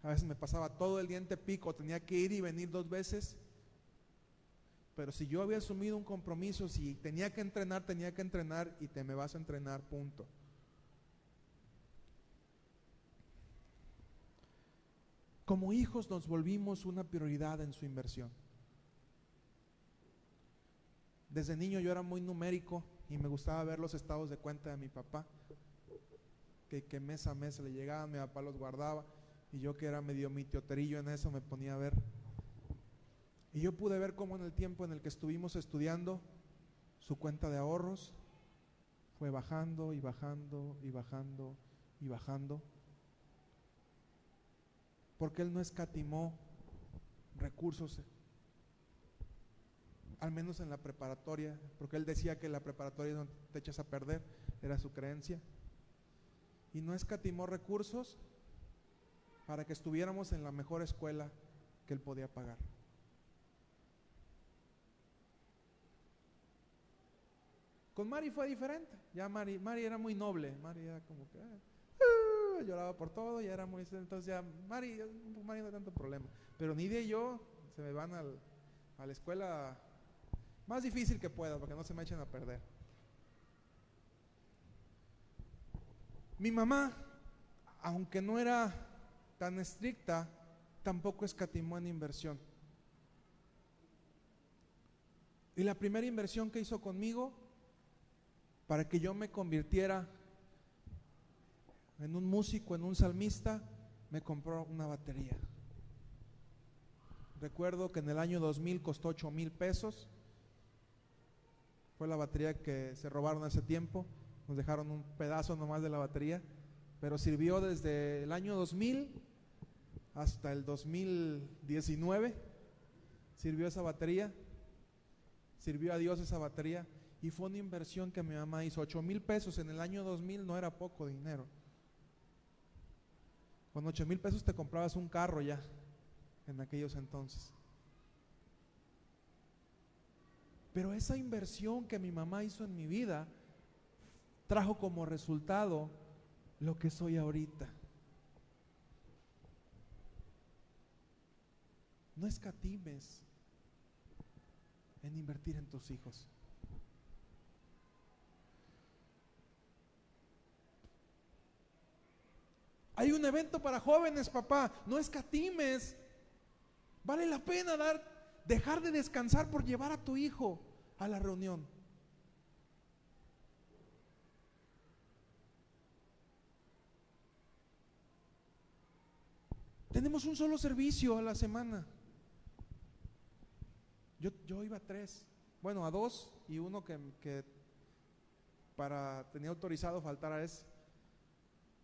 A veces me pasaba todo el día en Tepic o tenía que ir y venir dos veces. Pero si yo había asumido un compromiso, si tenía que entrenar, tenía que entrenar y te me vas a entrenar, punto. Como hijos nos volvimos una prioridad en su inversión. Desde niño yo era muy numérico y me gustaba ver los estados de cuenta de mi papá, que, mes a mes le llegaban, mi papá los guardaba y yo que era medio mitioterillo en eso me ponía a ver. Y yo pude ver cómo en el tiempo en el que estuvimos estudiando, su cuenta de ahorros fue bajando y bajando y bajando y bajando porque él no escatimó recursos, al menos en la preparatoria, porque él decía que la preparatoria no te echas a perder, era su creencia. Y no escatimó recursos para que estuviéramos en la mejor escuela que él podía pagar. Con Mari fue diferente. Ya Mari, era muy noble. Mari era como que, ah, lloraba por todo, y era muy... Entonces ya, Mari, Mari no hay tanto problema. Pero Nidia y yo se me van al, a la escuela más difícil que pueda, para que no se me echen a perder. Mi mamá, aunque no era tan estricta, tampoco escatimó en inversión. Y la primera inversión que hizo conmigo, para que yo me convirtiera en un músico, en un salmista, me compró una batería. Recuerdo que en el año 2000 costó 8 mil pesos. Fue la batería que se robaron hace tiempo. Nos dejaron un pedazo nomás de la batería. Pero sirvió desde el año 2000 hasta el 2019. Sirvió esa batería. Sirvió a Dios esa batería. Y fue una inversión que mi mamá hizo. 8 mil pesos en el año 2000 no era poco dinero. Con 8 mil pesos te comprabas un carro ya en aquellos entonces. Pero esa inversión que mi mamá hizo en mi vida trajo como resultado lo que soy ahorita. No escatimes en invertir en tus hijos. Hay un evento para jóvenes, papá. No escatimes. Vale la pena dar, dejar de descansar por llevar a tu hijo a la reunión. Tenemos un solo servicio a la semana. Yo, yo iba a tres, bueno, a dos y uno que, que para tenía autorizado faltar a ese.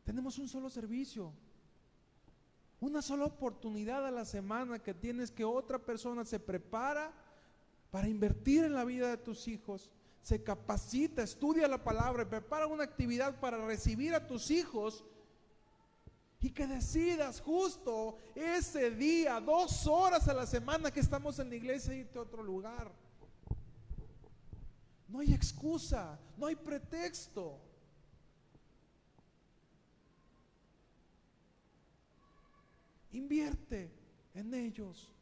Tenemos un solo servicio. Una sola oportunidad a la semana que tienes que otra persona se prepara para invertir en la vida de tus hijos, se capacita, estudia la palabra y prepara una actividad para recibir a tus hijos y que decidas justo ese día, dos horas a la semana que estamos en la iglesia, irte a otro lugar. No hay excusa, no hay pretexto. Invierte en ellos.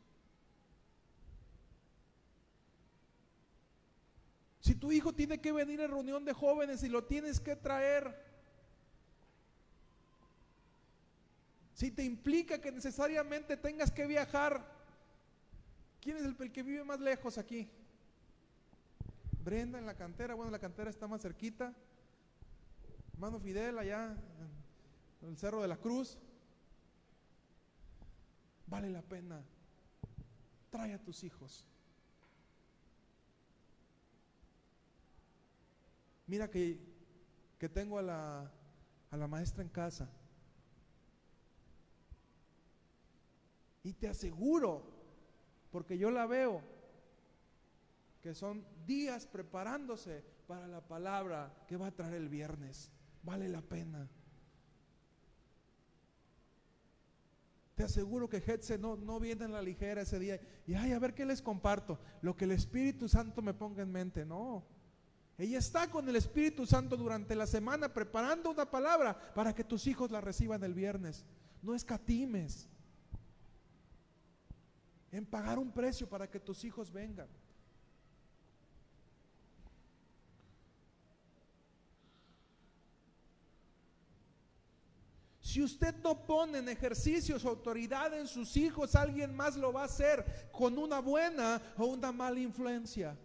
Si tu hijo tiene que venir a reunión de jóvenes y lo tienes que traer, si te implica que necesariamente tengas que viajar, ¿quién es el, que vive más lejos aquí? Brenda en la cantera, bueno, la cantera está más cerquita. Hermano Fidel allá en el Cerro de la Cruz. Vale la pena. Trae a tus hijos. Mira que, que tengo a la, a la maestra en casa. Y te aseguro porque yo la veo, que son días preparándose para la palabra que va a traer el viernes. Vale la pena. Te aseguro que Hetze no, no viene en la ligera ese día y ay, a ver qué les comparto. Lo que el Espíritu Santo me ponga en mente. No. Ella está con el Espíritu Santo durante la semana preparando una palabra para que tus hijos la reciban el viernes. No escatimes en pagar un precio para que tus hijos vengan. Si usted no pone en ejercicio su autoridad en sus hijos, alguien más lo va a hacer con una buena o una mala influencia.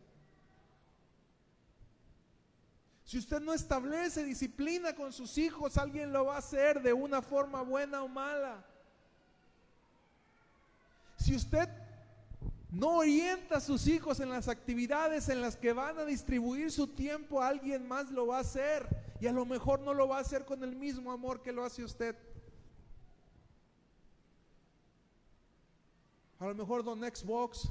Si usted no establece disciplina con sus hijos, alguien lo va a hacer de una forma buena o mala. Si usted no orienta a sus hijos en las actividades en las que van a distribuir su tiempo, alguien más lo va a hacer. Y a lo mejor no lo va a hacer con el mismo amor que lo hace usted. A lo mejor don Xbox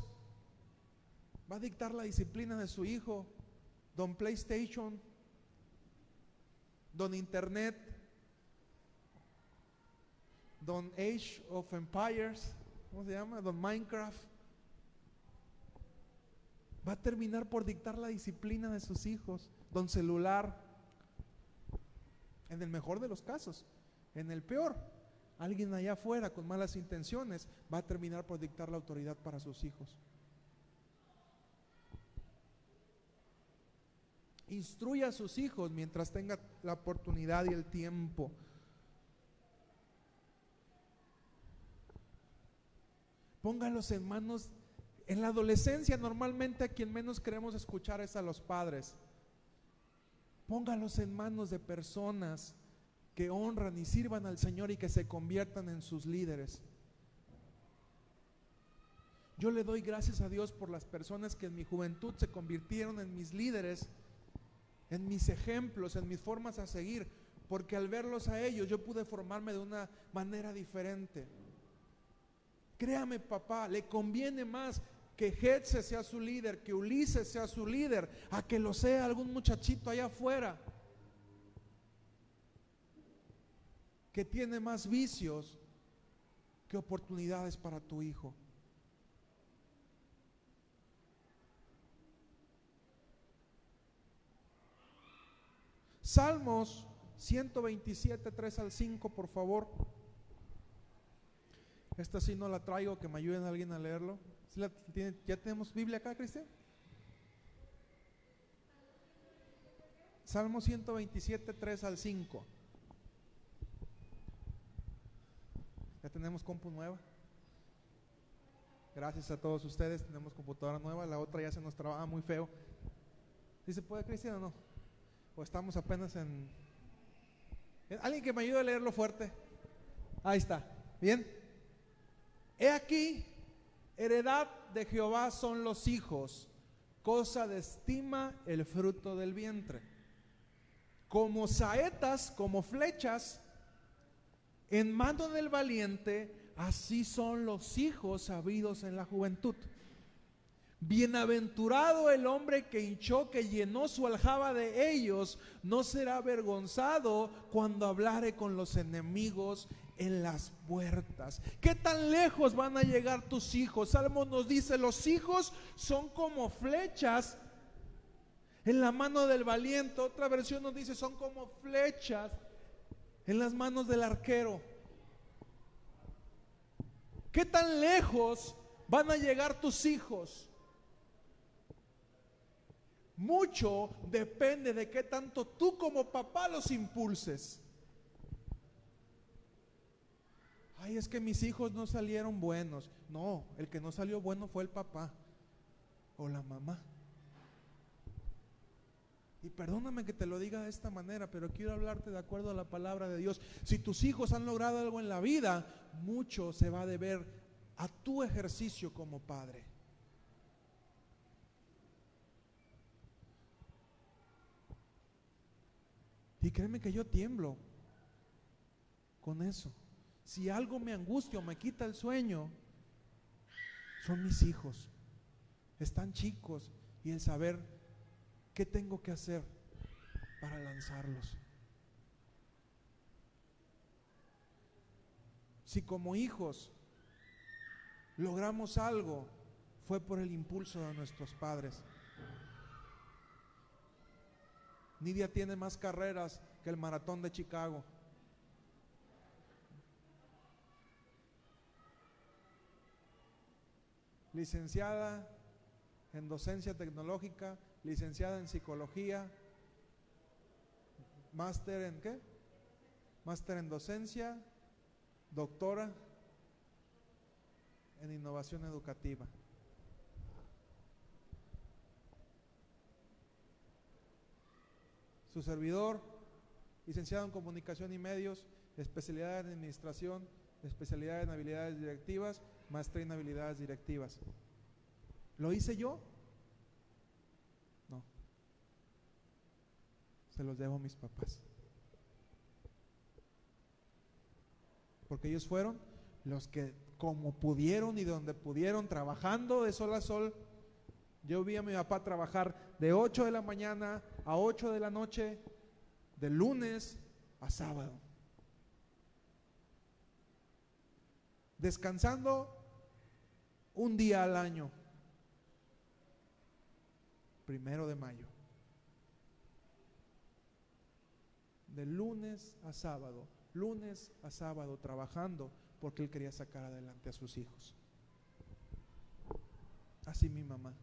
va a dictar la disciplina de su hijo. Don PlayStation, don Internet, don Age of Empires, ¿cómo se llama? Don Minecraft. Va a terminar por dictar la disciplina de sus hijos. Don celular, en el mejor de los casos. En el peor, alguien allá afuera con malas intenciones va a terminar por dictar la autoridad para sus hijos. Instruya a sus hijos mientras tenga la oportunidad y el tiempo. Póngalos en manos. En la adolescencia normalmente a quien menos queremos escuchar es a los padres. Póngalos en manos de personas que honran y sirvan al Señor y que se conviertan en sus líderes. Yo le doy gracias a Dios por las personas que en mi juventud se convirtieron en mis líderes, en mis ejemplos, en mis formas a seguir, porque al verlos a ellos yo pude formarme de una manera diferente. Créame papá, le conviene más que Hetze sea su líder, que Ulises sea su líder, a que lo sea algún muchachito allá afuera que tiene más vicios que oportunidades para tu hijo. Salmos 127, 3 al 5, por favor. Esta sí no la traigo, que me ayuden alguien a leerlo. ¿Ya tenemos Biblia acá, Cristian? Salmo 127, 3 al 5. Ya tenemos compu nueva. Gracias a todos ustedes, tenemos computadora nueva. La otra ya se nos trabaja muy feo. ¿Sí se puede, Cristian, o no? O estamos apenas en... ¿Alguien que me ayude a leerlo fuerte? Ahí está. Bien. He aquí Heredad de Jehová son los hijos, cosa de estima el fruto del vientre. Como saetas, como flechas, en mano del valiente, así son los hijos habidos en la juventud. Bienaventurado el hombre que hinchó, que llenó su aljaba de ellos, no será avergonzado cuando hablare con los enemigos en las puertas. ¿Qué tan lejos van a llegar tus hijos? Salmo nos dice, los hijos son como flechas en la mano del valiente. Otra versión nos dice, son como flechas en las manos del arquero. ¿Qué tan lejos van a llegar tus hijos? Mucho depende de qué tanto tú como papá los impulses. Ay, es que mis hijos no salieron buenos. No, el que no salió bueno fue el papá o la mamá. Y perdóname que te lo diga de esta manera, pero quiero hablarte de acuerdo a la palabra de Dios. Si tus hijos han logrado algo en la vida, mucho se va a deber a tu ejercicio como padre. Y créeme que yo tiemblo con eso. Si algo me angustia o me quita el sueño, Son mis hijos. Están chicos y el saber qué tengo que hacer para lanzarlos. Si como hijos logramos algo, fue por el impulso de nuestros padres. Nidia tiene más carreras que el maratón de Chicago. Licenciada en docencia tecnológica, licenciada en psicología, máster en qué? Máster en docencia, doctora en innovación educativa. Su servidor, licenciado en comunicación y medios, especialidad en administración, especialidad en habilidades directivas, maestría en directivas. ¿Lo hice yo? No. Se los debo a mis papás. Porque ellos fueron los que como pudieron y donde pudieron, trabajando de sol a sol. Yo vi a mi papá trabajar de 8 de la mañana a 8 de la noche, de lunes a sábado. Descansando un día al año, primero de mayo. De lunes a sábado, lunes a sábado trabajando porque él quería sacar adelante a sus hijos. Así mi mamá.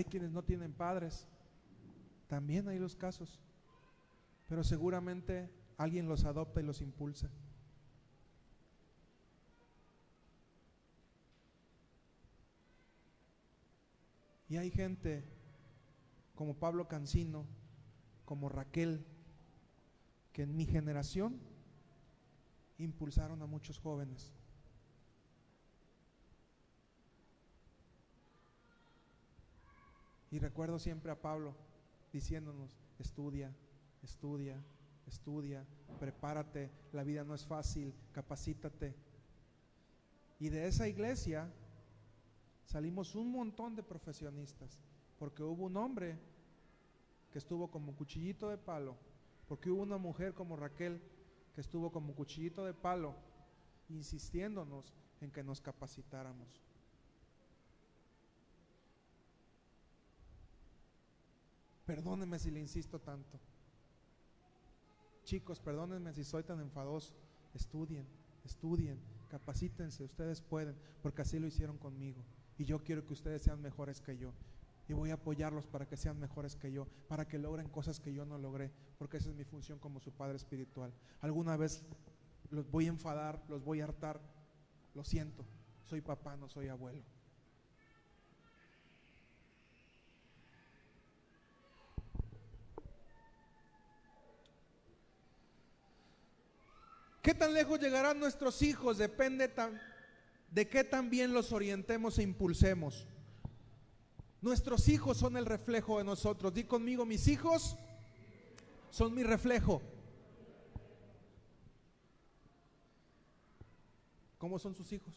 Hay quienes no tienen padres. También hay los casos. Pero seguramente alguien los adopta y los impulsa. Y hay gente como Pablo Cancino, como Raquel, que en mi generación impulsaron a muchos jóvenes. Y recuerdo siempre a Pablo diciéndonos, estudia, estudia, estudia, prepárate, la vida no es fácil, capacítate. Y de esa iglesia salimos un montón de profesionistas, porque hubo un hombre que estuvo como cuchillito de palo, porque hubo una mujer como Raquel que estuvo como cuchillito de palo, insistiéndonos en que nos capacitáramos. Perdóneme si le insisto tanto. Chicos, perdónenme si soy tan enfadoso. Estudien, estudien, capacítense, ustedes pueden, porque así lo hicieron conmigo. Y yo quiero que ustedes sean mejores que yo. Y voy a apoyarlos para que sean mejores que yo, para que logren cosas que yo no logré, porque esa es mi función como su padre espiritual. Alguna vez los voy a enfadar, los voy a hartar. Lo siento, soy papá, no soy abuelo. ¿Qué tan lejos llegarán nuestros hijos? Depende de qué tan bien los orientemos e impulsemos. Nuestros hijos son el reflejo de nosotros. Di conmigo, mis hijos son mi reflejo. ¿Cómo son sus hijos?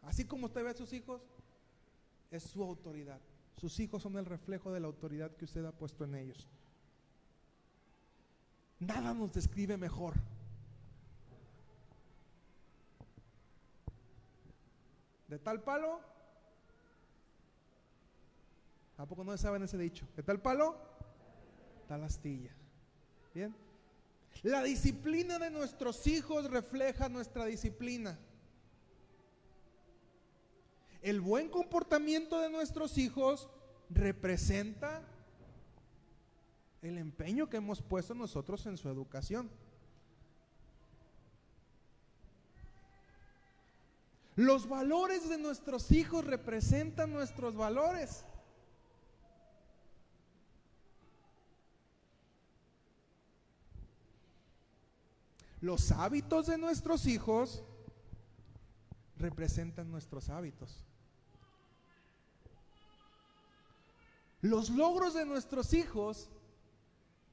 Así como usted ve a sus hijos, es su autoridad. Sus hijos son el reflejo de la autoridad que usted ha puesto en ellos. Nada nos describe mejor. De tal palo, ¿a poco no saben ese dicho? De tal palo, tal astilla. Bien. La disciplina de nuestros hijos refleja nuestra disciplina. El buen comportamiento de nuestros hijos representa el empeño que hemos puesto nosotros en su educación. Los valores de nuestros hijos representan nuestros valores. Los hábitos de nuestros hijos representan nuestros hábitos. Los logros de nuestros hijos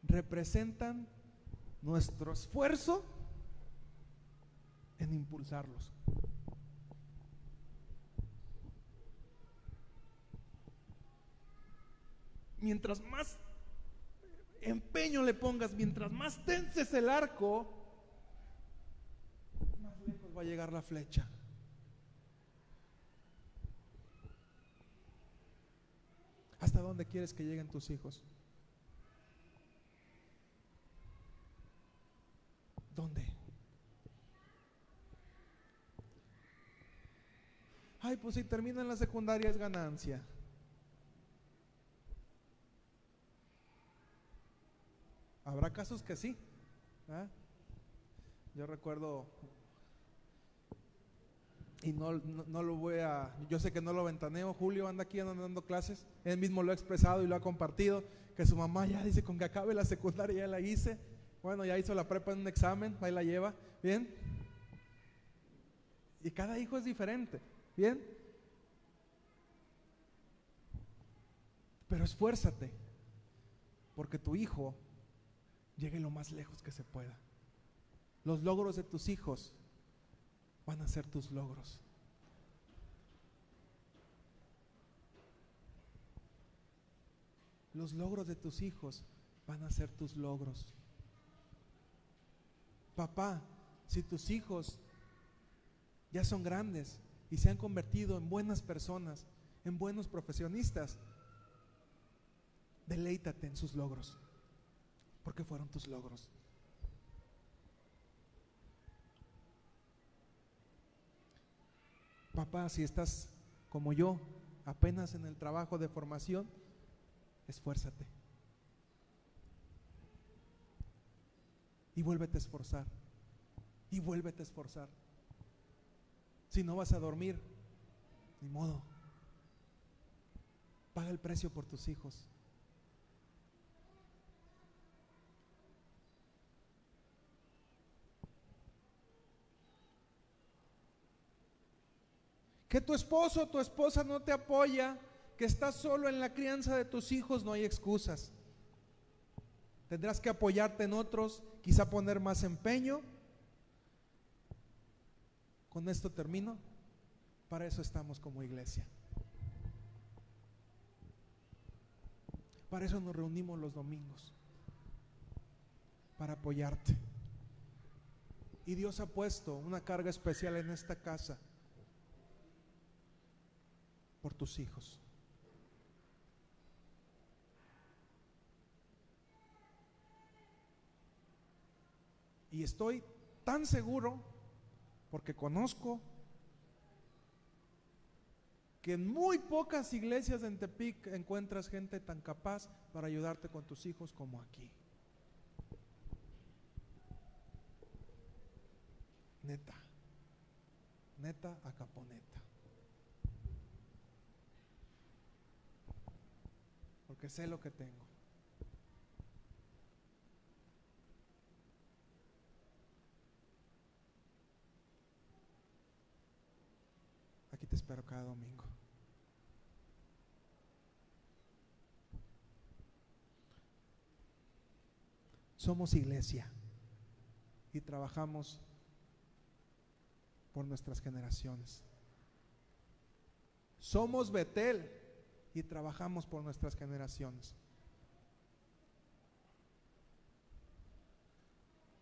representan nuestro esfuerzo en impulsarlos. Mientras más empeño le pongas, mientras más tenses el arco, más lejos va a llegar la flecha. ¿Hasta dónde quieres que lleguen tus hijos? ¿Dónde? Ay, pues si termina en la secundaria es ganancia. Habrá casos que sí. Yo recuerdo, y no, no, lo voy a, yo sé que no lo ventaneo, Julio anda aquí andando dando clases, él mismo lo ha expresado y lo ha compartido, que su mamá ya dice con que acabe la secundaria, ya la hice, bueno, ya hizo la prepa en un examen, ahí la lleva, ¿bien? Y cada hijo es diferente, ¿bien? Pero esfuérzate, porque tu hijo llegue lo más lejos que se pueda. Los logros de tus hijos van a ser tus logros. Los logros de tus hijos van a ser tus logros. Papá, si tus hijos ya son grandes y se han convertido en buenas personas, en buenos profesionistas, deleítate en sus logros porque fueron tus logros. Papá, si estás como yo, apenas en el trabajo de formación, esfuérzate. Y vuélvete a esforzar. Y vuélvete a esforzar. Si no vas a dormir, ni modo. Paga el precio por tus hijos. Que tu esposo o tu esposa no te apoya, que estás solo en la crianza de tus hijos, no hay excusas. Tendrás que apoyarte en otros, quizá poner más empeño. Con esto termino. Para eso estamos como iglesia. Para eso nos reunimos los domingos. Para apoyarte. Y Dios ha puesto una carga especial en esta casa por tus hijos. Y estoy tan seguro, porque conozco, que en muy pocas iglesias en Tepic encuentras gente tan capaz para ayudarte con tus hijos como aquí. Neta, neta a caponeta. porque sé lo que tengo. Aquí te espero cada domingo. Somos iglesia y trabajamos por nuestras generaciones. Somos Betel y trabajamos por nuestras generaciones.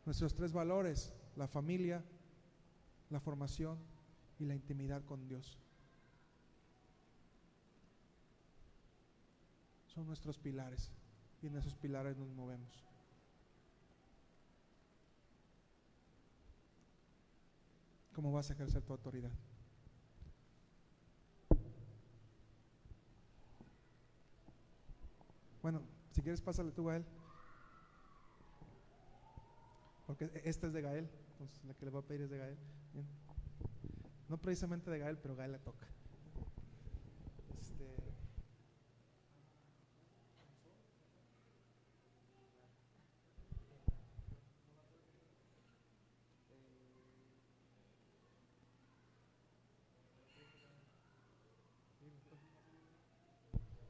Nuestros tres valores, la familia, la formación y la intimidad con Dios. Son nuestros pilares y en esos pilares nos movemos. ¿Cómo vas a ejercer tu autoridad? Bueno, si quieres pásale tú a él. Porque esta es de Gael, entonces la que le voy a pedir es de Gael. No precisamente de Gael, pero Gael le toca. Este,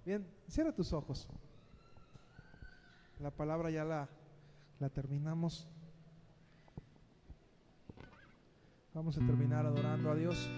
Bien, cierra tus ojos. La palabra ya la, la terminamos. Vamos a terminar adorando a Dios.